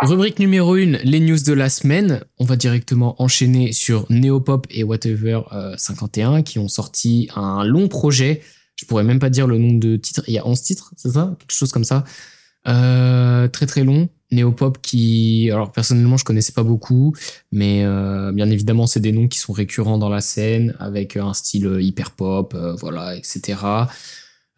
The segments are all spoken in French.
Rubrique numéro 1, les news de la semaine. On va directement enchaîner sur Neopop et Whatever 51 qui ont sorti un long projet. Je pourrais même pas dire le nombre de titres. Il y a 11 titres, c'est ça? Quelque chose comme ça. Euh, très très long. Neopop qui, alors personnellement je connaissais pas beaucoup, mais euh, bien évidemment c'est des noms qui sont récurrents dans la scène avec un style hyper pop, euh, voilà, etc.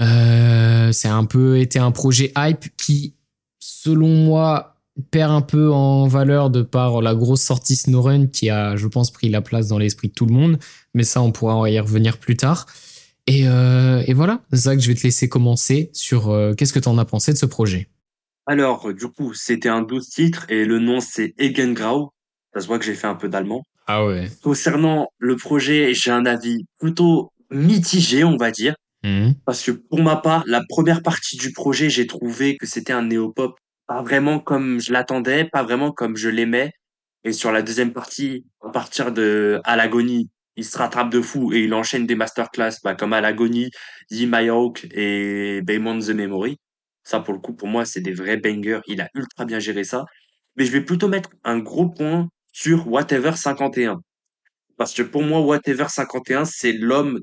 Euh, c'est un peu été un projet hype qui, selon moi, perd un peu en valeur de par la grosse sortie Snowrun qui a, je pense, pris la place dans l'esprit de tout le monde. Mais ça, on pourra y revenir plus tard. Et, euh, et voilà, Zach, je vais te laisser commencer sur euh, qu'est-ce que tu en as pensé de ce projet? Alors, du coup, c'était un 12 titres et le nom c'est Egengrau. Ça se voit que j'ai fait un peu d'allemand. Ah ouais. Concernant le projet, j'ai un avis plutôt mitigé, on va dire. Mhm. Parce que pour ma part, la première partie du projet, j'ai trouvé que c'était un néopop pas vraiment comme je l'attendais, pas vraiment comme je l'aimais. Et sur la deuxième partie, à partir de À il se rattrape de fou et il enchaîne des masterclass bah, comme À l'agonie, Yi My Hawk et Beyond the Memory. Ça, pour le coup, pour moi, c'est des vrais bangers. Il a ultra bien géré ça. Mais je vais plutôt mettre un gros point sur Whatever 51. Parce que pour moi, Whatever 51, c'est l'homme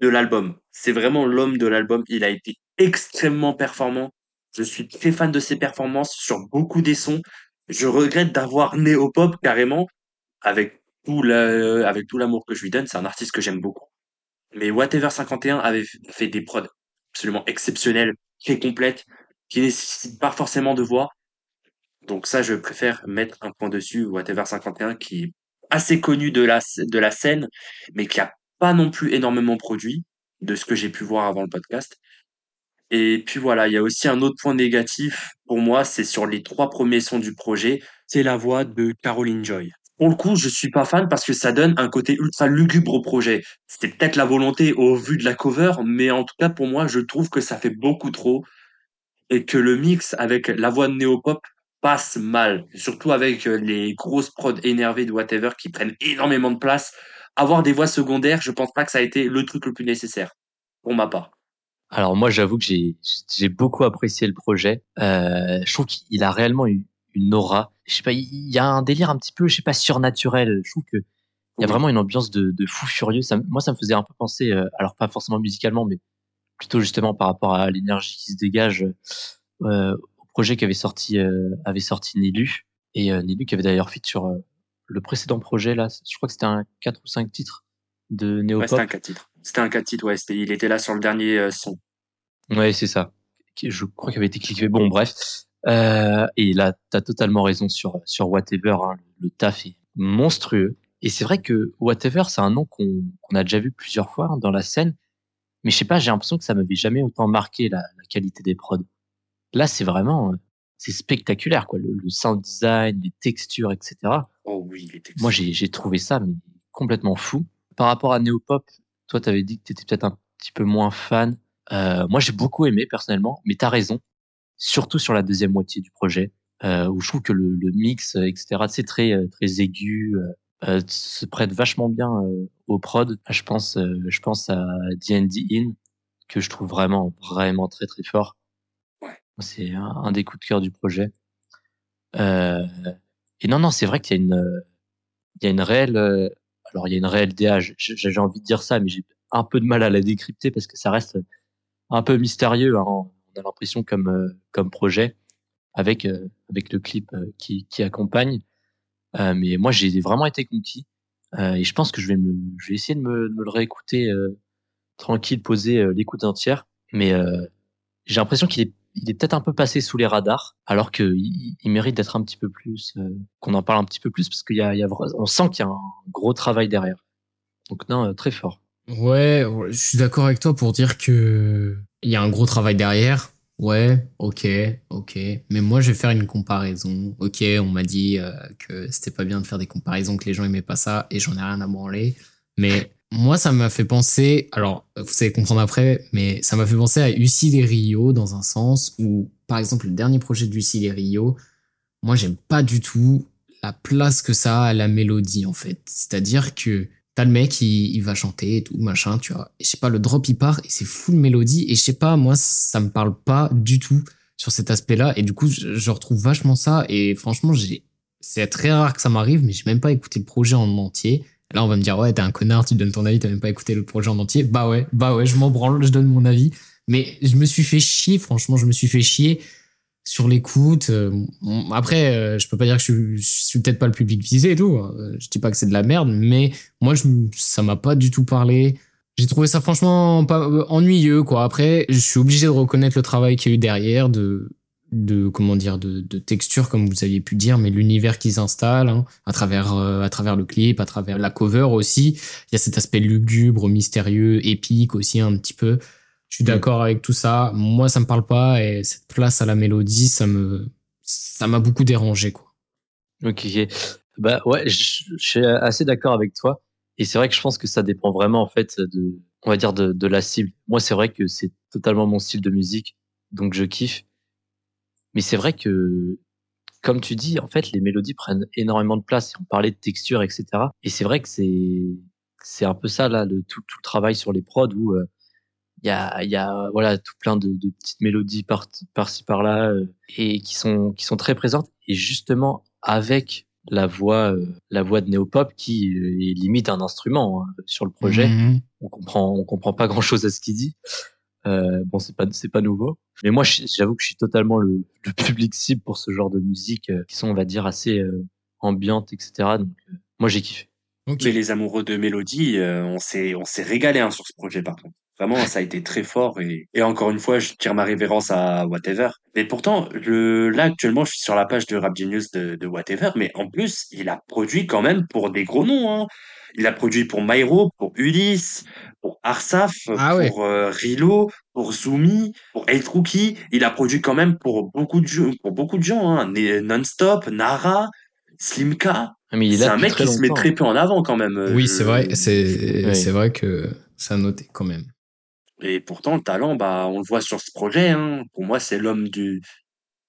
de l'album. C'est vraiment l'homme de l'album. Il a été extrêmement performant. Je suis très fan de ses performances sur beaucoup des sons. Je regrette d'avoir Néopop carrément avec tout la, avec tout l'amour que je lui donne. C'est un artiste que j'aime beaucoup. Mais Whatever 51 avait fait des prods absolument exceptionnelles, très complètes, qui nécessitent pas forcément de voix. Donc ça, je préfère mettre un point dessus. Whatever 51 qui est assez connu de la, de la scène, mais qui a pas non plus énormément produit de ce que j'ai pu voir avant le podcast. Et puis voilà, il y a aussi un autre point négatif pour moi, c'est sur les trois premiers sons du projet, c'est la voix de Caroline Joy. Pour le coup, je suis pas fan parce que ça donne un côté ultra lugubre au projet. C'était peut-être la volonté au vu de la cover, mais en tout cas pour moi, je trouve que ça fait beaucoup trop et que le mix avec la voix de Néopop passe mal, surtout avec euh, les grosses prods énervées de Whatever qui prennent énormément de place. Avoir des voix secondaires, je pense pas que ça a été le truc le plus nécessaire pour ma part. Alors moi, j'avoue que j'ai j'ai beaucoup apprécié le projet. Euh, je trouve qu'il a réellement eu une aura. Je sais pas, il y a un délire un petit peu, je sais pas, surnaturel. Je trouve que il y a vraiment une ambiance de, de fou furieux. Ça, moi, ça me faisait un peu penser, euh, alors pas forcément musicalement, mais plutôt justement par rapport à l'énergie qui se dégage euh, au projet qu'avait sorti avait sorti Nilu et Nilu qui avait d'ailleurs fait sur le précédent projet là. Je crois que c'était un 4 ou 5 titres de Ouais, Néopop. c'était un 4 titres. C'était un 4 titres, ouais. c'était- Il était là sur le dernier euh, son. Ouais, c'est ça. Je crois qu'il avait été cliqué. Bon, bref. Euh, et là, t'as totalement raison sur sur Whatever. hein. Le taf est monstrueux. Et c'est vrai que Whatever, c'est un nom qu'on a déjà vu plusieurs fois hein, dans la scène. Mais je sais pas, j'ai l'impression que ça m'avait jamais autant marqué la, la qualité des prods. Là, c'est vraiment, euh, c'est spectaculaire, quoi. Le, le sound design, les textures, etc. Oh oui, il était Moi, j'ai j'ai trouvé ça mais complètement fou. Par rapport à Neopop, toi, t'avais dit que t'étais peut-être un petit peu moins fan. Euh, moi, j'ai beaucoup aimé personnellement, mais t'as raison. Surtout sur la deuxième moitié du projet, euh, où je trouve que le, le mix, euh, etc., c'est très euh, très aigu, euh, se prête vachement bien euh, au prod. Je pense, euh, je pense à D&D In que je trouve vraiment vraiment très très fort. Ouais. C'est un, un des coups de cœur du projet. Euh, et non non, c'est vrai qu'il y a une il y a une réelle euh, alors il y a une réelle DA, j'ai envie de dire ça, mais j'ai un peu de mal à la décrypter parce que ça reste un peu mystérieux. hein. On a l'impression comme euh, projet avec euh, avec le clip euh, qui accompagne. Mais moi j'ai vraiment été conquis et je pense que je vais je vais essayer de me, le réécouter tranquille, poser l'écoute entière. Mais j'ai l'impression qu'il est il est peut-être un peu passé sous les radars, alors que il, il mérite d'être un petit peu plus, euh, qu'on en parle un petit peu plus, parce qu'il y a, on sent qu'il y a un gros travail derrière. Donc non, euh, très fort. Ouais, ouais, je suis d'accord avec toi pour dire que il y a un gros travail derrière. Ouais, ok, ok. Mais moi, je vais faire une comparaison. Ok, on m'a dit euh, que c'était pas bien de faire des comparaisons, que les gens aimaient pas ça, et j'en ai rien à branler. Mais moi, ça m'a fait penser. Alors, vous savez comprendre après, mais ça m'a fait penser à et Rio dans un sens où, par exemple, le dernier projet et Rio, moi, j'aime pas du tout la place que ça a à la mélodie, en fait. C'est-à-dire que T'as le mec, il, va chanter et tout, machin, tu vois. Et je sais pas, le drop, il part et c'est full mélodie. Et je sais pas, moi, ça me parle pas du tout. sur cet aspect-là. Et du coup, je, retrouve vachement ça. Et franchement, c'est très rare que ça m'arrive, mais j'ai même pas écouté le projet en entier. Là, on va me dire, ouais, t'es un connard, tu donnes ton avis, t'as même pas écouté le projet en entier. Bah ouais, bah ouais, je m'en branle, je donne mon avis. Mais je me suis fait chier, franchement, je me suis fait chier sur l'écoute. Euh, Après, euh, je peux pas dire que je je suis peut-être pas le public visé et tout. hein. Je dis pas que c'est de la merde, mais moi, je, ça m'a pas du tout parlé. J'ai trouvé ça franchement pas euh, ennuyeux, quoi. Après, je suis obligé de reconnaître le travail qu'il y a eu derrière, de, de comment dire, de, de texture, comme vous aviez pu dire, mais l'univers qu'ils installent, hein, à travers, euh, à travers le clip, à travers la cover aussi. Il y a cet aspect lugubre, mystérieux, épique aussi un petit peu. Je suis Mm. d'accord avec tout ça. Moi, ça me parle pas et cette place à la mélodie, ça me, ça m'a beaucoup dérangé, quoi. Ok, ok. Bah ouais, je, je suis assez d'accord avec toi. Et c'est vrai que je pense que ça dépend vraiment en fait de, on va dire de, de la cible. Moi, c'est vrai que c'est totalement mon style de musique, donc je kiffe. Mais c'est vrai que, comme tu dis, en fait, les mélodies prennent énormément de place. On parlait de texture, etc. Et c'est vrai que c'est, c'est un peu ça là, le, tout, tout le travail sur les prods où euh, il y a, y a voilà tout plein de, de petites mélodies par, par-ci par-là euh, et qui sont qui sont très présentes. Et justement avec la voix euh, la voix de Néopop qui est limite un instrument hein, sur le projet. Mhm. On comprend on comprend pas grand chose à ce qu'il dit. Euh, bon c'est pas c'est pas nouveau. Mais moi j'avoue que je suis totalement le, le public cible pour ce genre de musique euh, qui sont on va dire assez euh, ambiantes etc. Donc euh, moi j'ai kiffé. Ok. Mais les amoureux de mélodie, euh, on s'est on s'est régalé hein, sur ce projet par contre. Vraiment, ça a été très fort et, et encore une fois, je tire ma révérence à Whatever. Mais pourtant, le, là actuellement, je suis sur la page de Rap Genius de, de Whatever, mais en plus, il a produit quand même pour des gros noms. Hein. Il a produit pour Myro, pour Ulysse, Arsaf, Ah ouais. pour euh, Rilo, pour Zumi, pour Eight Rookie. Il a produit quand même pour beaucoup de jeux, pour beaucoup de gens. Hein. Non-stop, Nara, Slimka. Ah, mais il est C'est un mec qui se met très peu en avant quand même. euh, Oui, je- c'est vrai, c'est Oui. c'est vrai que ça a noté quand même. Et pourtant, le talent, bah, on le voit sur ce projet. Hein. Pour moi, c'est l'homme du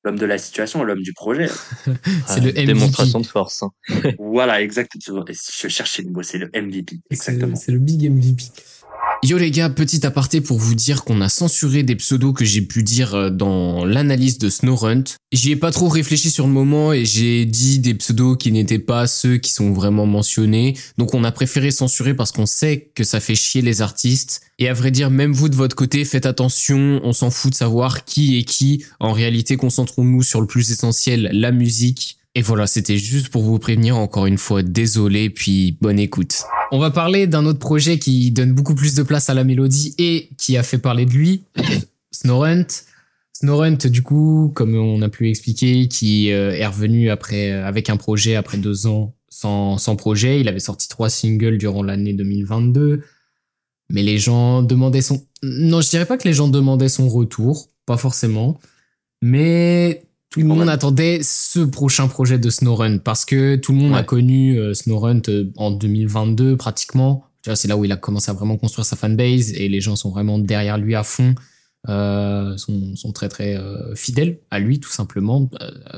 l'homme de la situation, l'homme du projet. C'est Ah, le MVP. démonstration de force. hein. voilà, exactement. Je cherchais le mot, c'est le MVP. C'est Exactement. c'est le big MVP. Yo les gars, petit aparté pour vous dire qu'on a censuré des pseudos que j'ai pu dire euh, dans l'analyse de Snowrunt. J'y ai pas trop réfléchi sur le moment et j'ai dit des pseudos qui n'étaient pas ceux qui sont vraiment mentionnés. Donc on a préféré censurer parce qu'on sait que ça fait chier les artistes. Et à vrai dire, même vous de votre côté, faites attention, on s'en fout de savoir qui est qui. En réalité, concentrons-nous sur le plus essentiel, la musique. Et voilà, c'était juste pour vous prévenir encore une fois, désolé, puis bonne écoute. On va parler d'un autre projet qui donne beaucoup plus de place à la mélodie et qui a fait parler de lui, Snorunt. Snorunt, du coup, comme on a pu expliquer, qui euh, est revenu après euh, avec un projet après deux ans sans, sans projet. Il avait sorti trois singles durant l'année 2022. Mais les gens demandaient son... Non, je dirais pas que les gens demandaient son retour, pas forcément. Mais tout le monde attendait ce prochain projet de Snowrun parce que tout le monde a connu euh, Snowrun euh, en 2022 pratiquement. C'est là où il a commencé à vraiment construire sa fanbase et les gens sont vraiment derrière lui à fond. Euh, sont, sont très très euh, fidèles à lui tout simplement.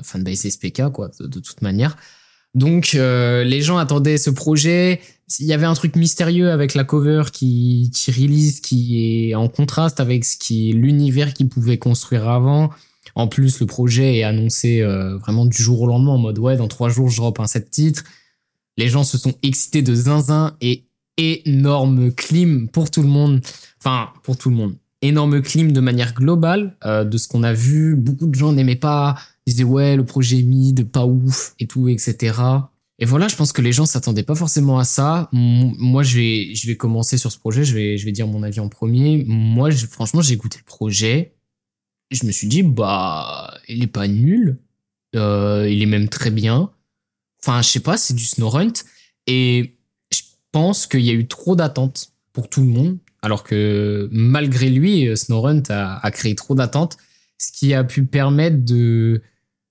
Fanbase SPK quoi, de, de toute manière. Donc euh, les gens attendaient ce projet. Il y avait un truc mystérieux avec la cover qui, qui release, qui est en contraste avec ce qui l'univers qu'il pouvait construire avant. En plus, le projet est annoncé euh, vraiment du jour au lendemain en mode ouais, dans trois jours, je drop un set titre. Les gens se sont excités de zinzin et énorme clim pour tout le monde. Enfin, pour tout le monde. Énorme clim de manière globale euh, de ce qu'on a vu. Beaucoup de gens n'aimaient pas. Ils disaient ouais, le projet est mid, pas ouf et tout, etc. Et voilà, je pense que les gens s'attendaient pas forcément à ça. Moi, je vais, je vais commencer sur ce projet. Je vais, je vais dire mon avis en premier. Moi, franchement, j'ai écouté le projet. Je me suis dit, bah, il est pas nul. Euh, il est même très bien. Enfin, je sais pas, c'est du Snowrunt. Et je pense qu'il y a eu trop d'attentes pour tout le monde. Alors que malgré lui, euh, Snowrunt a, créé trop d'attentes. Ce qui a pu permettre de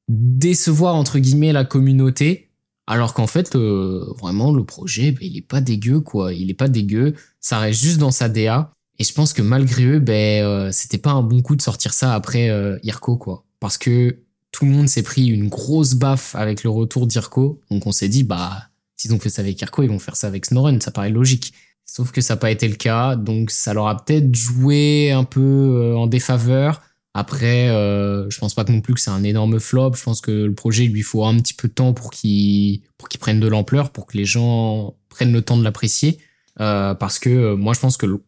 décevoir, entre guillemets, la communauté. Alors qu'en fait, euh, vraiment, le projet, ben, il est pas dégueu, quoi. Il est pas dégueu. Ça reste juste dans sa DA. Et je pense que malgré eux, ben, euh, c'était pas un bon coup de sortir ça après euh, Irko, quoi. Parce que tout le monde s'est pris une grosse baffe avec le retour d'Irko. Donc on s'est dit, bah, s'ils ont fait ça avec Irko, ils vont faire ça avec Snoren. Ça paraît logique. Sauf que ça n'a pas été le cas. Donc ça leur a peut-être joué un peu euh, en défaveur. Après, euh, je pense pas non plus que c'est un énorme flop. Je pense que le projet lui faut un petit peu de temps pour qu'il pour qu'il prenne de l'ampleur, pour que les gens prennent le temps de l'apprécier. Euh, parce que euh, moi, je pense que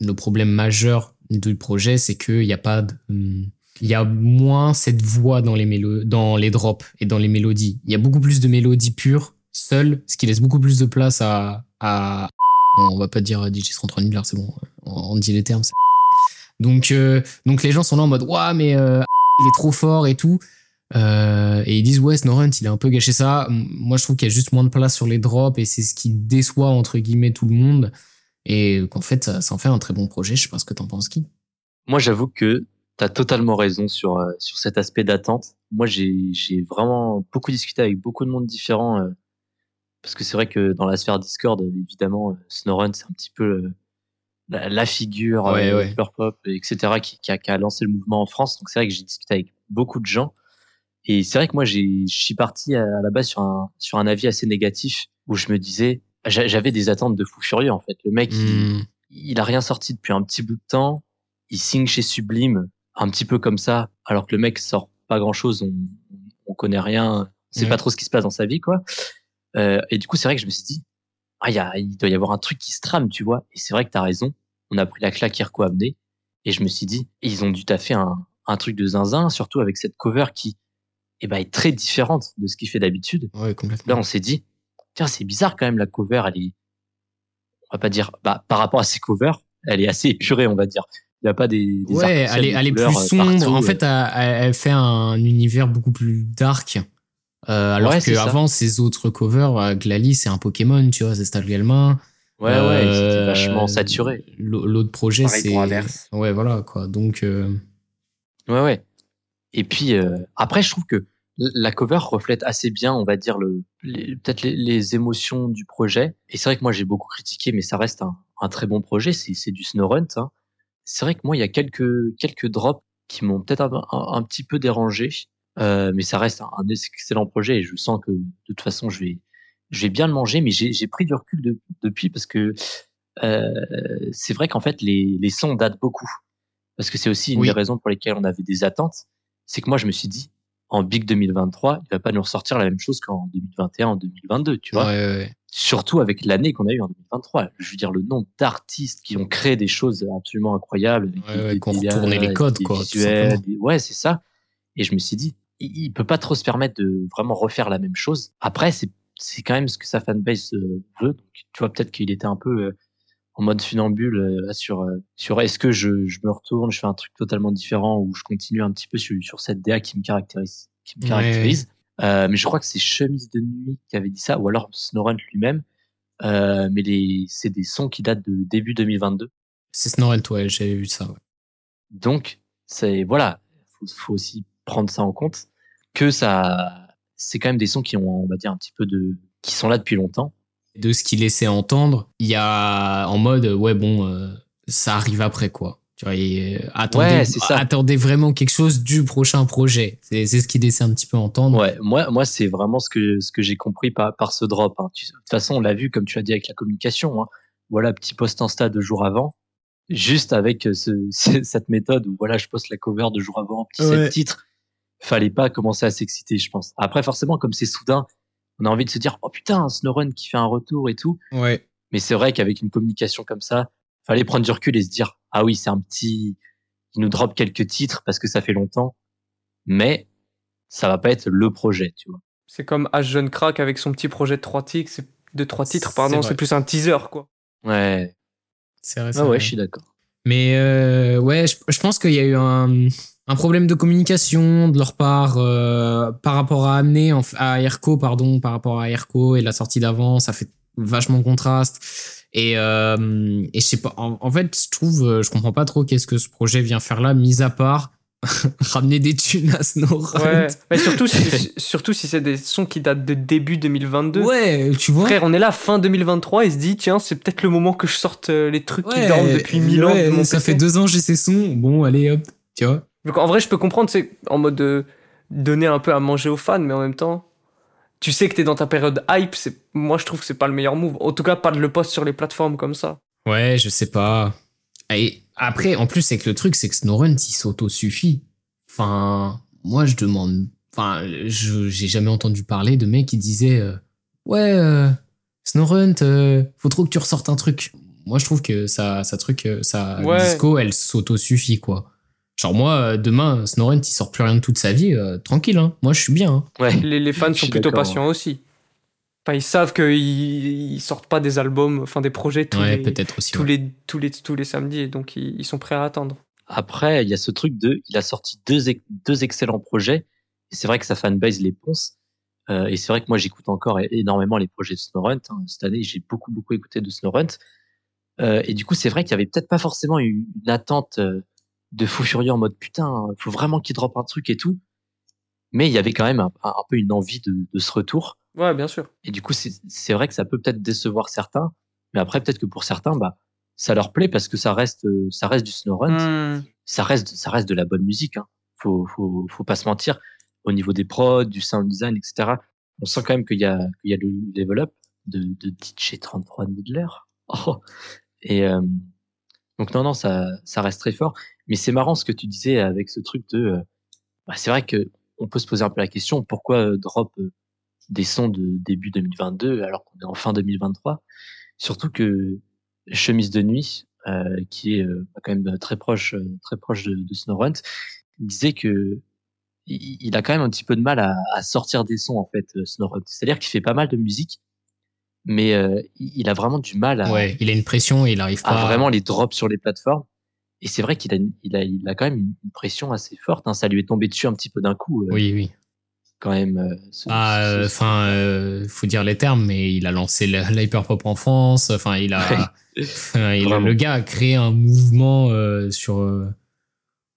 le problème majeur du projet, c'est qu'il n'y a pas de, il y a moins cette voix dans les mélo dans les drops et dans les mélodies. Il y a beaucoup plus de mélodies pures, seules, ce qui laisse beaucoup plus de place à, à on va pas dire DJ 33 milliards, c'est bon, on dit les termes. Donc, euh, donc les gens sont là en mode, waouh, mais euh, il est trop fort et tout. Euh, et ils disent, ouais, Snorrent, il a un peu gâché ça. Moi, je trouve qu'il y a juste moins de place sur les drops et c'est ce qui déçoit, entre guillemets, tout le monde. Et qu'en fait, ça, ça, en fait un très bon projet. Je sais pas ce que t'en penses, qui. Moi, j'avoue que t'as totalement raison sur, sur cet aspect d'attente. Moi, j'ai vraiment beaucoup discuté avec beaucoup de monde différent. parce que c'est vrai que dans la sphère Discord, évidemment, Snorrent, c'est un petit peu la, figure ouais, euh, pop, etc., qui, qui, a, qui, a, lancé le mouvement en France. Donc c'est vrai que j'ai discuté avec beaucoup de gens. Et c'est vrai que moi, je suis parti à, la base sur un, sur un avis assez négatif où je me disais, j'avais des attentes de fou furieux en fait. Le mec, il, hmm. il, a rien sorti depuis un petit bout de temps. Il signe chez Sublime un petit peu comme ça, alors que le mec sort pas grand chose. On, on connaît rien, on sait pas trop ce qui se passe dans sa vie, quoi. Euh, et du coup, c'est vrai que je me suis dit, ah, y a, il doit y avoir un truc qui se trame, tu vois. Et c'est vrai que tu as raison. On a pris la claque qu'Irko a amenée. Et je me suis dit, ils ont dû taffer un, un truc de zinzin, surtout avec cette cover qui eh ben, est très différente de ce qu'il fait d'habitude. Ouais, complètement. Là, on s'est dit, tiens, c'est bizarre quand même, la cover, elle est, on va pas dire, bah, par rapport à ses covers, elle est assez épurée, on va dire. Il n'y a pas des, des ouais, elle est, elle est plus euh, sombre. en fait, elle, elle, fait un univers beaucoup plus dark. Euh, alors que avant ces autres covers, euh, Glali c'est un Pokémon, tu vois, c'est Stalgalma. Ouais, ouais, c'était euh, vachement saturé. L'autre projet, c'est. Ouais, voilà, quoi. Donc. Ouais, ouais. Et puis, après, je trouve que la cover reflète assez bien, on va dire, le, peut-être les, émotions du projet. Et c'est vrai que moi, j'ai beaucoup critiqué, mais ça reste un, un très bon projet. C'est du Snowrun, hein. C'est vrai que moi, il y a quelques, quelques drops qui m'ont peut-être un, un, petit peu dérangé. Euh, mais ça reste un, excellent projet et je sens que de toute façon je vais je vais bien le manger mais j'ai pris du recul depuis parce que euh, c'est vrai qu'en fait les, les sons datent beaucoup parce que c'est aussi une des raisons pour lesquelles on avait des attentes c'est que moi je me suis dit en Big 2023 il va pas nous ressortir la même chose qu'en 2021 en 2022 tu vois ouais, ouais. surtout avec l'année qu'on a eu en 2023 je veux dire le nombre d'artistes qui ont créé des choses absolument incroyables ouais, qui ont retourné les codes quoi ouais c'est ça et je me suis dit il, peut pas trop se permettre de vraiment refaire la même chose. Après, c'est c'est quand même ce que sa fanbase euh, veut. Donc, tu vois, peut-être qu'il était un peu euh, en mode funambule euh, sur sur est-ce que je, je me retourne, je fais un truc totalement différent ou je continue un petit peu sur, sur cette DA qui me caractérise, qui me caractérise. mais je crois que c'est Chemise de nuit qui avait dit ça, ou alors Snorrent lui-même. mais les c'est des sons qui datent de début 2022. C'est Snorrent, ouais, j'avais vu ça. Ouais. Donc, c'est voilà, faut, faut aussi prendre ça en compte, que ça, c'est quand même des sons qui ont, on va dire, un petit peu de, qui sont là depuis longtemps. De ce qu'il laissait entendre, il y a en mode, ouais, bon, euh, ça arrive après, quoi. Tu vois, et, euh, attendez, attendez vraiment quelque chose du prochain projet. C'est ce qu'il laissait un petit peu entendre. Ouais, moi, moi c'est vraiment ce que, ce que j'ai compris par, par ce drop. Hein. de toute façon, on l'a vu, comme tu l'as dit, avec la communication. Hein. Voilà, petit post Insta deux jours avant juste avec ce, cette méthode où voilà, je poste la cover deux jours avant, petit ouais. titre, fallait pas commencer à s'exciter, je pense. Après, forcément, comme c'est soudain, on a envie de se dire, oh putain, Snowrun qui fait un retour et tout. Ouais. Mais c'est vrai qu'avec une communication comme ça, fallait prendre du recul et se dire, ah oui, c'est un petit, il nous drop quelques titres parce que ça fait longtemps, mais ça va pas être le projet, tu vois. C'est comme H Jeune Crack avec son petit projet de trois titres, de trois titres, pardon, c'est plus un teaser, quoi. Ouais. C'est vrai. Ah ouais, je suis d'accord. Mais euh, ouais, je, je pense qu'il y a eu un, un problème de communication de leur part euh, par rapport à amener à Airco pardon par rapport à Airco et la sortie d'avant ça fait vachement contraste et euh, et je sais pas en, fait je trouve euh, je comprends pas trop qu'est-ce que ce projet vient faire là mis à part ramener des thunes à Snowrun. Ouais, mais surtout si, surtout si c'est des sons qui datent de début 2022. Ouais, tu vois. Frère, on est là fin 2023 et se dit tiens, c'est peut-être le moment que je sorte euh, les trucs qui dorment depuis mille ans de mon Ça fait deux ans j'ai ces sons. Bon, allez hop, tu vois. Donc en vrai, je peux comprendre, c'est en mode de donner un peu à manger aux fans, mais en même temps, tu sais que t'es dans ta période hype. C'est moi, je trouve que c'est pas le meilleur move. En tout cas, pas de le poste sur les plateformes comme ça. Ouais, je sais pas. Et après, en plus, c'est que le truc, c'est que Snorrun, il s'auto-suffit. Enfin, moi, je demande. Enfin, je j'ai jamais entendu parler de mecs qui disaient euh, Ouais, euh, Snowrunt, euh, faut trop que tu ressortes un truc. Moi, je trouve que ça, ça truc, euh, sa Ouais. disco, elle s'auto-suffit, quoi. Genre, moi, euh, demain, Snowrunt, il sort plus rien de toute sa vie. euh, tranquille, hein. Moi, je suis bien. hein. Ouais. Les, les fans sont plutôt patients aussi. Enfin, ils savent qu'ils ils sortent pas des albums, enfin des projets tous, Ouais, les, peut-être aussi. tous, ouais. les, tous, les, tous les samedis, et donc ils, ils sont prêts à attendre. Après, il y a ce truc de, il a sorti deux, deux excellents projets. Et c'est vrai que sa fanbase les ponce. Euh, et c'est vrai que moi, j'écoute encore énormément les projets de Snowrunt. hein. Cette année, j'ai beaucoup, beaucoup écouté de Snowrunt. Euh, et du coup, c'est vrai qu'il y avait peut-être pas forcément eu une attente euh, de fou furieux en mode putain, faut vraiment qu'il drop un truc et tout. Mais il y avait quand même un, peu une envie de, de ce retour. Ouais, bien sûr. Et du coup, c'est vrai que ça peut peut-être décevoir certains. Mais après, peut-être que pour certains, bah, ça leur plaît parce que ça reste, euh, ça reste du Snowrunt Hmm. ça reste ça reste de la bonne musique hein. faut faut faut pas se mentir au niveau des prods du sound design etc on sent quand même qu'il y a qu'il y a le level up de de DJ 33 Midler oh. et euh, donc non non ça ça reste très fort. Mais c'est marrant ce que tu disais avec ce truc de euh, bah, c'est vrai que on peut se poser un peu la question pourquoi euh, drop euh, des sons de début 2022 alors qu'on est en fin 2023 surtout que chemise de nuit qui est euh, quand même très proche très proche de, de disait que il, a quand même un petit peu de mal à, sortir des sons en fait Snowrunt c'est-à-dire qu'il fait pas mal de musique mais euh, il a vraiment du mal à, Ouais, il a une pression et il arrive pas. à vraiment les drops sur les plateformes et c'est vrai qu'il a, il a il a quand même une, pression assez forte hein. ça lui est tombé dessus un petit peu d'un coup euh, Oui, oui. quand même euh, ce- Ah, euh, ce- enfin, faut dire les termes, mais il a lancé l'hyperpop en France. Enfin, il a, il- le gars a créé un mouvement sur,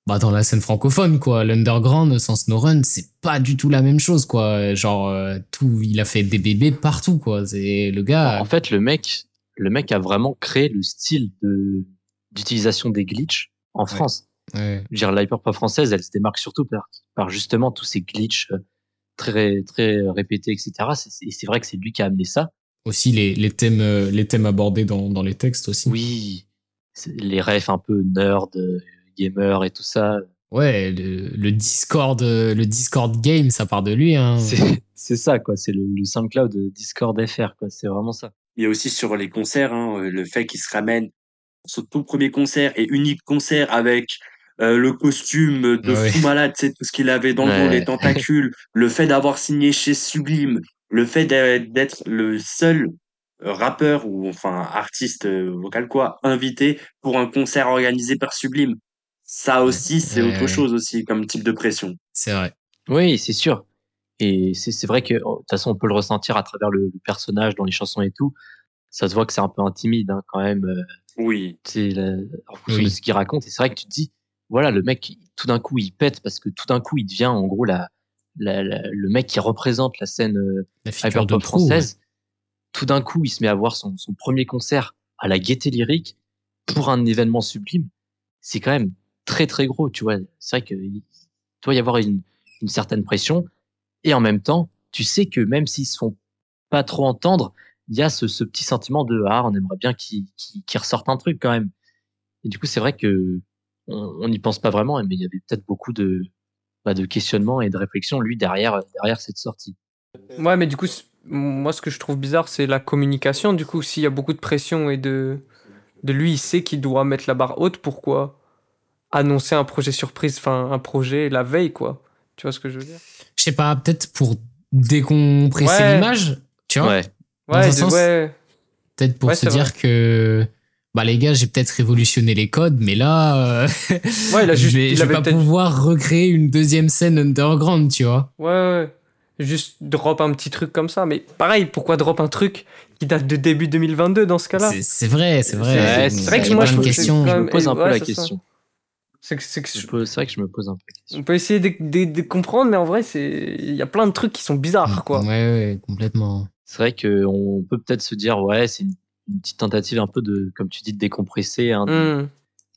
bah, dans la scène francophone, quoi. L'underground sans Snowrun, c'est pas du tout la même chose, quoi. Genre, euh, tout, il a fait des bébés partout, quoi. C'est le gars. En fait, le mec, le mec a vraiment créé le style de d'utilisation des glitches en France. ouais. Je veux dire, l'hyperpop française, elle se démarque surtout par, par justement tous ces glitches euh, très très répétés, etc. C'est- c'est- Et c'est vrai que c'est lui qui a amené ça. Aussi les, les thèmes, euh, les thèmes abordés dans, dans les textes aussi. Oui, les refs un peu nerd, gamer et tout ça. Ouais, le, le Discord, le Discord game, ça part de lui, hein. C'est ça, quoi. C'est le, le SoundCloud de Discord FR, quoi. C'est vraiment ça. Il y a aussi sur les concerts, hein, euh, le fait qu'il se ramène son tout premier concert et unique concert avec euh, le costume de Ouais. fou malade, c'est tout ce qu'il avait dans le dos, Ouais. les tentacules, le fait d'avoir signé chez Sublime, le fait d'être le seul euh, rappeur ou enfin artiste vocal quoi invité pour un concert organisé par Sublime. Ça aussi, c'est Ouais, autre ouais. chose aussi comme type de pression. C'est vrai. Oui, c'est sûr. Et c'est vrai que oh, de toute façon, on peut le ressentir à travers le, le personnage dans les chansons et tout. Ça se voit que c'est un peu intimide hein, quand même. euh, Oui. c'est en fonction Oui. de ce qu'il raconte. Et c'est vrai que tu te dis, voilà, le mec, tout d'un coup, il pète parce que tout d'un coup, il devient en gros la, la- la- le mec qui représente la scène euh, La figure de hyperpop proue, ouais. française. Tout d'un coup, il se met à voir son, son premier concert à la Gaieté Lyrique pour un événement sublime. C'est quand même très très gros, tu vois. C'est vrai qu'il doit y avoir une, certaine pression. Et en même temps, tu sais que même s'ils se font pas trop entendre, il y a ce, petit sentiment de ah, on aimerait bien qu'il qu'il qu'il ressorte un truc quand même. Et du coup, c'est vrai que on n'y pense pas vraiment, mais il y avait peut-être beaucoup de, bah, questionnements et de réflexions lui derrière cette sortie. Ouais, mais du coup, moi, ce que je trouve bizarre, c'est la communication. Du coup, s'il y a beaucoup de pression et de lui, il sait qu'il doit mettre la barre haute, pourquoi annoncer un projet surprise, enfin, un projet la veille, quoi Tu vois ce que je veux dire? Je sais pas, peut-être pour décompresser Ouais. l'image, tu vois? Ouais, Dans Ouais, un sens, ouais. Peut-être pour Ouais, se dire que, bah les gars, j'ai peut-être révolutionné les codes, mais là, euh, Ouais, il a juste- je vais, il je vais pas pouvoir recréer une deuxième scène underground, tu vois. Ouais, ouais. Juste drop un petit truc comme ça. Mais pareil, pourquoi drop un truc qui date de début 2022 dans ce cas-là? C'est- C'est vrai, c'est vrai. C'est vrai que moi, je- question. je- je quand me pose un peu ouais, la ça. C'est vrai que je me pose un peu. On peut essayer de, de- de comprendre, mais en vrai, c'est il y a plein de trucs qui sont bizarres, quoi. Ouais, ouais, complètement. C'est vrai qu'on peut peut-être se dire ouais, c'est une, une petite tentative un peu de, comme tu dis, de décompresser, hein, Hmm.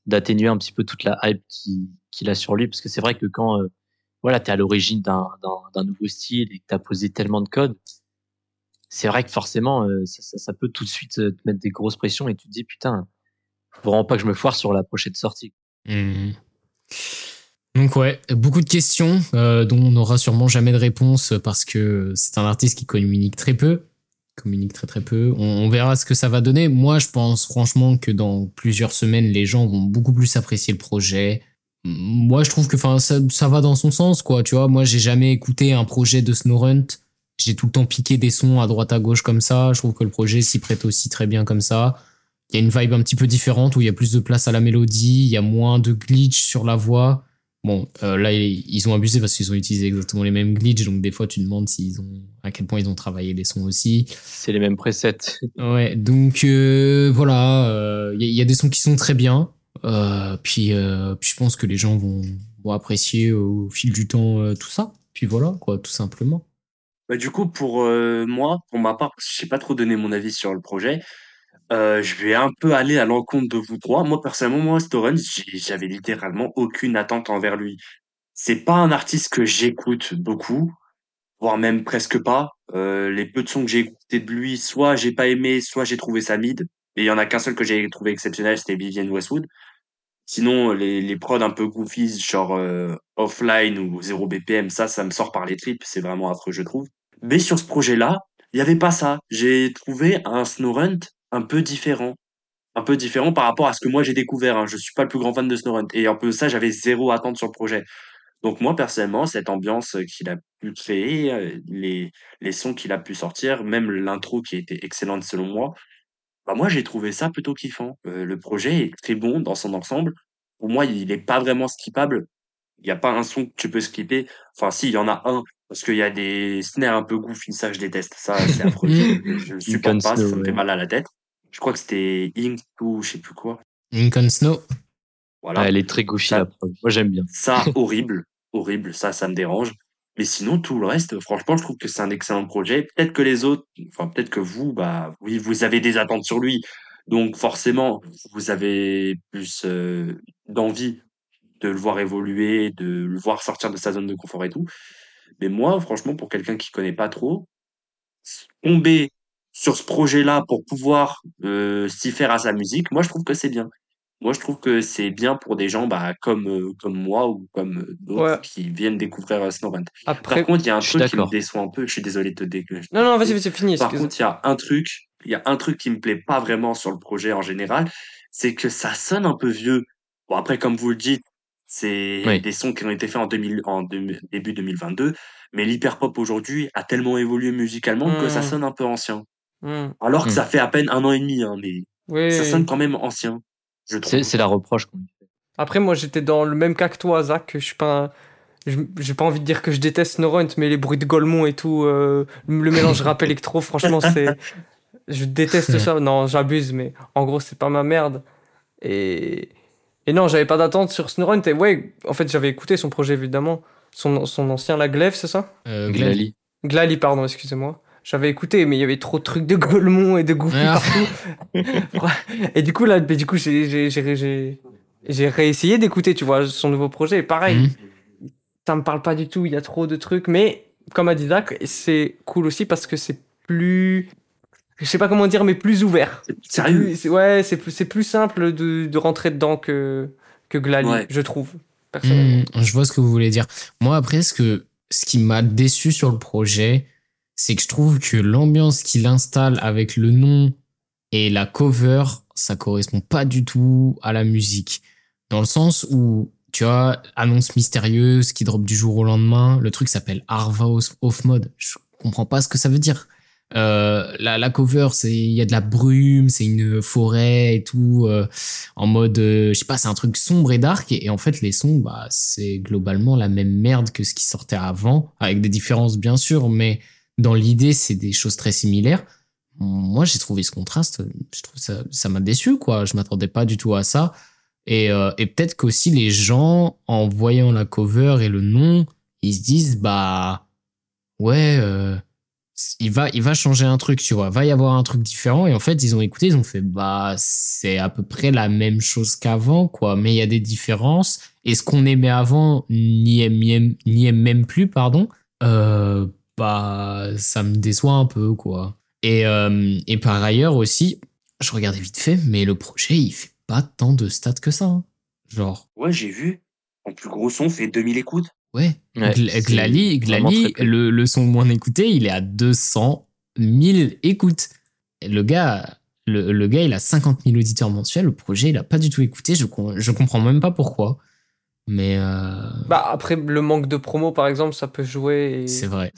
d'atténuer un petit peu toute la hype qui- qu'il a sur lui, parce que c'est vrai que quand euh, voilà, t'es à l'origine d'un nouveau style et que t'as posé tellement de codes, c'est vrai que forcément, euh, ça, ça- ça peut tout de suite euh, te mettre des grosses pressions et tu te dis putain, faut vraiment pas que je me foire sur la prochaine sortie. Mhm. Donc ouais, beaucoup de questions euh, dont on n'aura sûrement jamais de réponse parce que c'est un artiste qui communique très peu, communique très très peu. On, verra ce que ça va donner. Moi, je pense franchement que dans plusieurs semaines, les gens vont beaucoup plus apprécier le projet. Moi, je trouve que ça va dans son sens quoi. Tu vois, moi, j'ai jamais écouté un projet de Snowrunt. J'ai tout le temps piqué des sons à droite à gauche comme ça. Je trouve que le projet s'y prête aussi très bien comme ça. Il y a une vibe un petit peu différente où il y a plus de place à la mélodie, il y a moins de glitch sur la voix. Bon, euh, là, ils ont abusé parce qu'ils ont utilisé exactement les mêmes glitches, donc des fois, tu te demandes s'ils ont, à quel point ils ont travaillé les sons aussi. C'est les mêmes presets. Ouais, donc euh, voilà, euh, il y, y, a des sons qui sont très bien. Euh, puis, euh, puis je pense que les gens vont, vont apprécier au fil du temps euh, tout ça. Puis voilà, quoi, tout simplement. Bah, du coup, pour moi, pour ma part, je sais pas trop donné mon avis sur le projet. Euh, je vais un peu aller à l'encontre de vous trois. Moi, personnellement, moi, Storen, j'avais littéralement aucune attente envers lui. C'est pas un artiste que j'écoute beaucoup, voire même presque pas. Euh, les peu de sons que j'ai écoutés de lui, soit j'ai pas aimé, soit j'ai trouvé ça mid. Et il y en a qu'un seul que j'ai trouvé exceptionnel, c'était Vivienne Westwood. Sinon, les, les prods un peu goofies, genre euh, offline ou 0 BPM, ça, ça me sort par les tripes. C'est vraiment affreux, je trouve. Mais sur ce projet-là, il y avait pas ça. J'ai trouvé un Snowrunt un peu différent. Un peu différent par rapport à ce que moi j'ai découvert. Hein. Je suis pas le plus grand fan de Snowrun. Et un peu ça, j'avais zéro attente sur le projet. Donc moi, personnellement, cette ambiance qu'il a pu créer, euh, les, les sons qu'il a pu sortir, même l'intro qui était excellente selon moi, bah moi j'ai trouvé ça plutôt kiffant. Euh, le projet est très bon dans son ensemble. Pour moi, il est pas vraiment skippable. Il n'y a pas un son que tu peux skipper. Enfin, si, il y en a un, parce qu'il y a des snares un peu goofy, ça je déteste. Ça, c'est affreux. je, le supporte pas, ça me fait mal à la tête je crois que c'était Ink ou je sais plus quoi. Ink on Snow. Voilà. Ah, elle est très gauchie, la preuve. Moi, j'aime bien. Ça, horrible. horrible. Ça, ça me dérange. Mais sinon, tout le reste, franchement, je trouve que c'est un excellent projet. Peut-être que les autres, enfin, peut-être que vous, bah, oui, vous avez des attentes sur lui. Donc, forcément, vous avez plus euh, d'envie de le voir évoluer, de le voir sortir de sa zone de confort et tout. Mais moi, franchement, pour quelqu'un qui connaît pas trop, tomber sur ce projet-là pour pouvoir euh, s'y faire à sa musique, moi je trouve que c'est bien. Moi je trouve que c'est bien pour des gens bah, comme euh, comme moi ou comme d'autres ouais. qui viennent découvrir euh, Snowrun. Après, Par contre, il y a un truc qui me déçoit un peu. Je suis désolé de te dégueuler. Non non, vas-y, vas-y, fini. Par contre, il y a un truc, il y a un truc qui me plaît pas vraiment sur le projet en général, c'est que ça sonne un peu vieux. Bon après, comme vous le dites, c'est oui. des sons qui ont été faits en, 2000, en de, début 2022, mais l'hyperpop aujourd'hui a tellement évolué musicalement mmh. que ça sonne un peu ancien. Mmh. Alors que mmh. ça fait à peine un an et demi, hein, mais oui. ça sonne quand même ancien. C'est la reproche qu'on fait. Après, moi, j'étais dans le même cas que toi, Zach. Je suis pas. J'ai pas envie de dire que je déteste Snowrunt, mais les bruits de Golemont et tout, euh, le mélange rap électro, franchement, c'est. Je déteste ça. Non, j'abuse, mais en gros, c'est pas ma merde. Et, et non, j'avais pas d'attente sur Snowrunt. Et ouais, en fait, j'avais écouté son projet, évidemment. Son, son ancien, la Glaive, c'est ça? Euh, Glali. Glali, pardon, excusez-moi j'avais écouté, mais il y avait trop de trucs de Golemont et de Goofy ah. partout. et du coup, là, du coup, j'ai, j'ai, réessayé d'écouter, tu vois, son nouveau projet. Et pareil, mmh. ça me parle pas du tout, il y a trop de trucs. Mais, comme a dit Zach, c'est cool aussi parce que c'est plus. Je sais pas comment dire, mais plus ouvert. C'est sérieux plus, Ouais, c'est plus, c'est plus simple de, de rentrer dedans que, que Glali, ouais. je trouve. Personnellement. Mmh, je vois ce que vous voulez dire. Moi, après, ce, que, ce qui m'a déçu sur le projet, c'est que je trouve que l'ambiance qu'il installe avec le nom et la cover, ça correspond pas du tout à la musique. Dans le sens où, tu vois, annonce mystérieuse qui drop du jour au lendemain, le truc s'appelle Arva Off Mode. Je comprends pas ce que ça veut dire. Euh, la, la cover, c'est il y a de la brume, c'est une forêt et tout, euh, en mode, euh, je sais pas, c'est un truc sombre et dark. Et, et, en fait, les sons, bah, c'est globalement la même merde que ce qui sortait avant, avec des différences bien sûr, mais dans l'idée, c'est des choses très similaires. Moi, j'ai trouvé ce contraste, je trouve ça, ça m'a déçu, quoi. Je m'attendais pas du tout à ça. Et, euh, peut-être qu'aussi les gens, en voyant la cover et le nom, ils se disent, bah, ouais, euh, il va, il va changer un truc, tu vois. Va y avoir un truc différent. Et en fait, ils ont écouté, ils ont fait, bah, c'est à peu près la même chose qu'avant, quoi. Mais il y a des différences. Et ce qu'on aimait avant n'y aime, aime même plus, pardon. Euh, bah, ça me déçoit un peu, quoi. Et, euh, et par ailleurs aussi, je regardais vite fait, mais le projet, il fait pas tant de stats que ça. Hein. Genre. Ouais, j'ai vu. en plus gros son fait 2000 écoutes. Ouais. Ouais, Gl- Glali, le, le son moins écouté, il est à 200 000 écoutes. Et le gars, le, le gars, il a 50 000 auditeurs mensuels. Le projet, il a pas du tout écouté. Je, com- je comprends même pas pourquoi. Mais euh, Bah après le manque de promo par exemple ça peut jouer. Et... c'est vrai.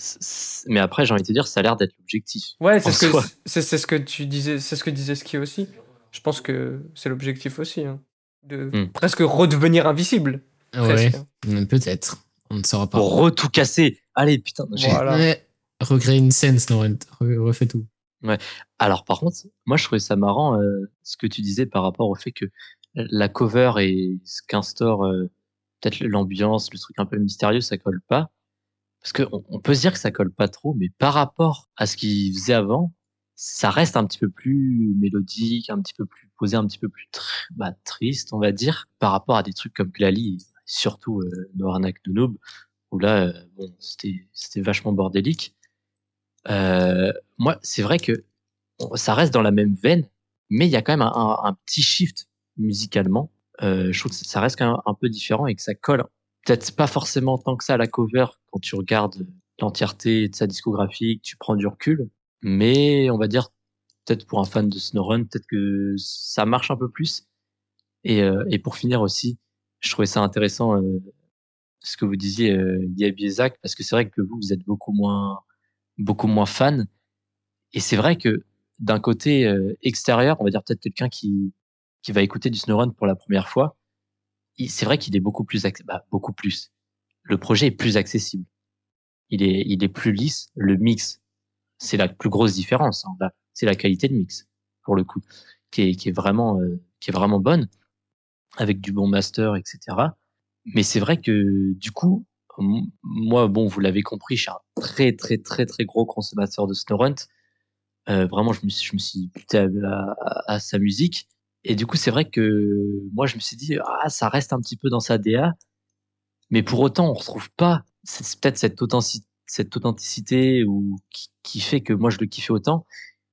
Mais après, j'ai envie de te dire, ça a l'air d'être l'objectif. Ouais c'est ce que c'est c'est ce que tu disais c'est ce que disait Ski aussi. Je pense que c'est l'objectif aussi hein, de Hmm. presque redevenir invisible. Ouais, peut-être. On ne saura pas. Pour re-tout casser. Allez, putain. j'ai- Voilà. Ouais. Recréer une scène. Re- refais tout. Alors par contre, moi je trouvais ça marrant euh, ce que tu disais par rapport au fait que la cover et ce qu'instaure euh, peut-être l'ambiance, le truc un peu mystérieux, ça colle pas. Parce que on, peut se dire que ça colle pas trop, mais par rapport à ce qu'il faisait avant, ça reste un petit peu plus mélodique, un petit peu plus posé, un petit peu plus bah, triste, on va dire, par rapport à des trucs comme Glali, et surtout euh, de Noob, où là, euh, bon, c'était vachement bordélique. Euh, moi, c'est vrai que ça reste dans la même veine, mais il y a quand même un petit shift musicalement. Euh, je trouve que ça reste un peu différent et que ça colle. Peut-être pas forcément tant que ça à la cover quand tu regardes l'entièreté de sa discographie, que tu prends du recul, mais on va dire peut-être pour un fan de Snowrun, peut-être que ça marche un peu plus. Et, euh, et pour finir aussi, je trouvais ça intéressant euh, ce que vous disiez, euh, Zach, parce que c'est vrai que vous, vous êtes beaucoup moins, beaucoup moins fan. Et c'est vrai que d'un côté euh, extérieur, on va dire peut-être quelqu'un qui, qui va écouter du Snowrun pour la première fois, c'est vrai qu'il est beaucoup plus, bah, beaucoup plus. Le projet est plus accessible. Il est, il est plus lisse. Le mix, c'est la plus grosse différence. hein. C'est la qualité de mix pour le coup, qui est, qui est vraiment, euh, qui est vraiment bonne, avec du bon master, etc. Mais c'est vrai que du coup, moi, bon, vous l'avez compris, je suis un très, très, très, très gros consommateur de Snowrun. Euh, vraiment, je me suis, je me suis buté à, à- à sa musique. Et du coup, c'est vrai que moi, je me suis dit, ah, ça reste un petit peu dans sa DA. Mais pour autant, on retrouve pas peut-être cette, authenticité, cette authenticité ou qui, qui fait que moi, je le kiffais autant.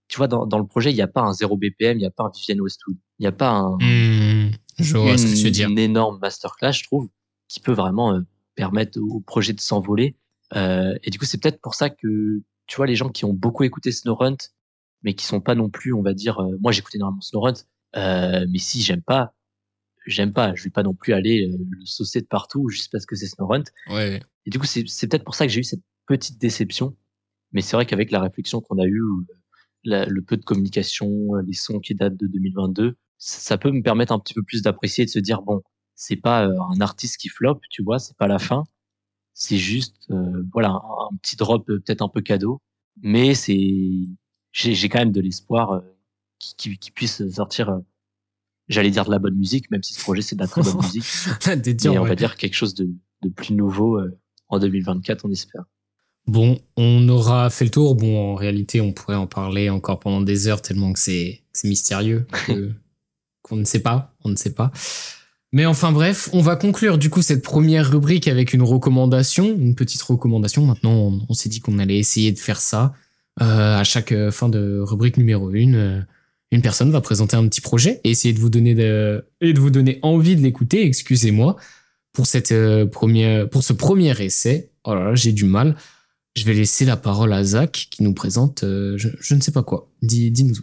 Tu vois, dans, dans le projet, il n'y a pas un 0 BPM, il n'y a pas un Vivienne Westwood, il n'y a pas un, je vois ce que tu veux une, dire. une énorme masterclass, je trouve, qui peut vraiment euh, permettre au projet de s'envoler. Euh, et du coup, c'est peut-être pour ça que, tu vois, les gens qui ont beaucoup écouté Snowrunt, mais qui sont pas non plus, on va dire, euh, moi j'écoutais normalement Snowrunt, euh, mais si j'aime pas, j'aime pas, je vais pas non plus aller euh, le saucer de partout juste parce que c'est Snowrunt. Ouais. Et du coup, c'est peut-être pour ça que j'ai eu cette petite déception. Mais c'est vrai qu'avec la réflexion qu'on a eue, euh, la- le peu de communication, les sons qui datent de 2022, ça, ça peut me permettre un petit peu plus d'apprécier et de se dire bon, c'est pas un artiste qui flop, tu vois, c'est pas la fin. C'est juste, euh, voilà, un, un petit drop peut-être un peu cadeau, mais c'est, j'ai j'ai quand même de l'espoir euh, qui, qui, qui puisse sortir. euh, J'allais dire de la bonne musique, même si ce projet c'est de la très bonne musique. Dur, on ouais. va dire quelque chose de, de plus nouveau euh, en 2024, on espère. Bon, on aura fait le tour. Bon, en réalité, on pourrait en parler encore pendant des heures tellement que c'est c'est mystérieux, qu'on ne sait pas, on ne sait pas. Mais enfin bref, on va conclure du coup cette première rubrique avec une recommandation, une petite recommandation. Maintenant, on, on s'est dit qu'on allait essayer de faire ça Euh, à chaque fin de rubrique numéro une. Une personne va présenter un petit projet et essayer de vous donner de, vous donner envie de l'écouter. Excusez-moi euh, pour ce premier essai. Oh là là, j'ai du mal. Je vais laisser la parole à Zach qui nous présente euh, je, ne sais pas quoi. Dis, dis-nous.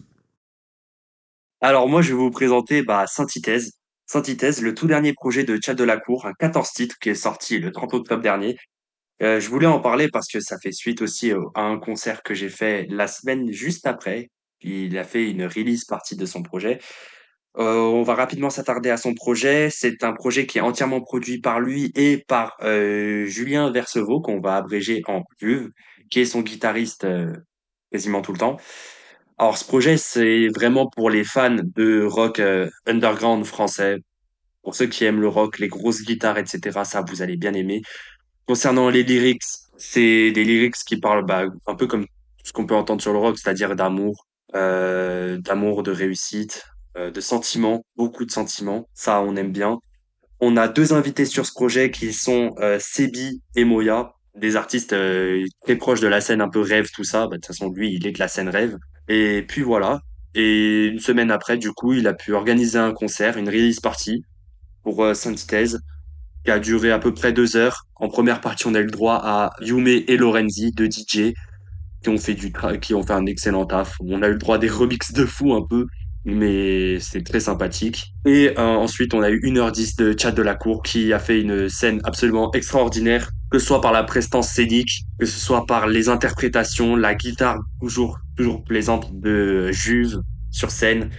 Alors moi, je vais vous présenter bah, Synthithèse. Synthithèse, le tout dernier projet de Tchad de la Cour, un 14 titres qui est sorti le 30 octobre dernier. Euh, je voulais en parler parce que ça fait suite aussi au- à un concert que j'ai fait la semaine juste après. Il a fait une release partie de son projet. Euh, on va rapidement s'attarder à son projet. C'est un projet qui est entièrement produit par lui et par euh, Julien Versevaux, qu'on va abréger en Juve, qui est son guitariste euh, quasiment tout le temps. Alors, ce projet, c'est vraiment pour les fans de rock underground français. Pour ceux qui aiment le rock, les grosses guitares, etc., ça, vous allez bien aimer. Concernant les lyrics, c'est des lyrics qui parlent bah, un peu comme ce qu'on peut entendre sur le rock, c'est-à-dire d'amour, euh, d'amour, de réussite, euh, de sentiments, beaucoup de sentiments. Ça, on aime bien. On a deux invités sur ce projet qui sont euh, Sebi et Moya, des artistes très proches de la scène un peu rêve, tout ça. Bah, de toute façon, lui, il est de la scène rêve. Et puis voilà. Et une semaine après, du coup, il a pu organiser un concert, une release party pour Synthèse. qui a duré à peu près deux heures. En première partie, on a eu le droit à Yume et Lorenzi de DJ qui ont fait du qui ont fait un excellent taf. On a eu le droit à des remixes de fou un peu, mais c'est très sympathique. Et euh, ensuite, on a eu 1h10 de Chat de la Cour qui a fait une scène absolument extraordinaire, que ce soit par la prestance scénique, que ce soit par les interprétations, la guitare toujours toujours plaisante de Juve sur scène.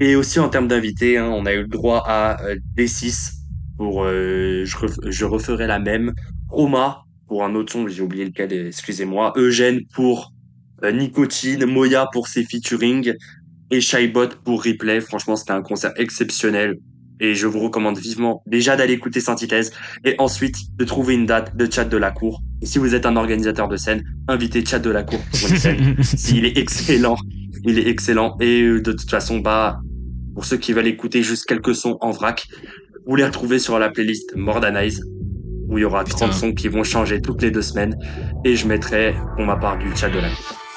Et aussi en termes d'invités, hein, on a eu le droit à euh, D6 pour euh, je, je referai la même. Roma pour un autre son, j'ai oublié lequel, excusez-moi. Eugène pour euh, Nicotine, Moya pour ses featuring et Shybot pour Replay. Franchement, c'était un concert exceptionnel et je vous recommande vivement déjà d'aller écouter Synthèse et ensuite de trouver une date de chat de la cour. Et si vous êtes un organisateur de scène, invitez chat de la cour pour une scène. S'il est excellent, il est excellent. Et euh, de toute façon, bah, pour ceux qui veulent écouter juste quelques sons en vrac, vous les retrouvez sur la playlist Mordanize où il y aura 30 sons qui vont changer toutes les deux semaines et je mettrai pour ma part du chat de la cour.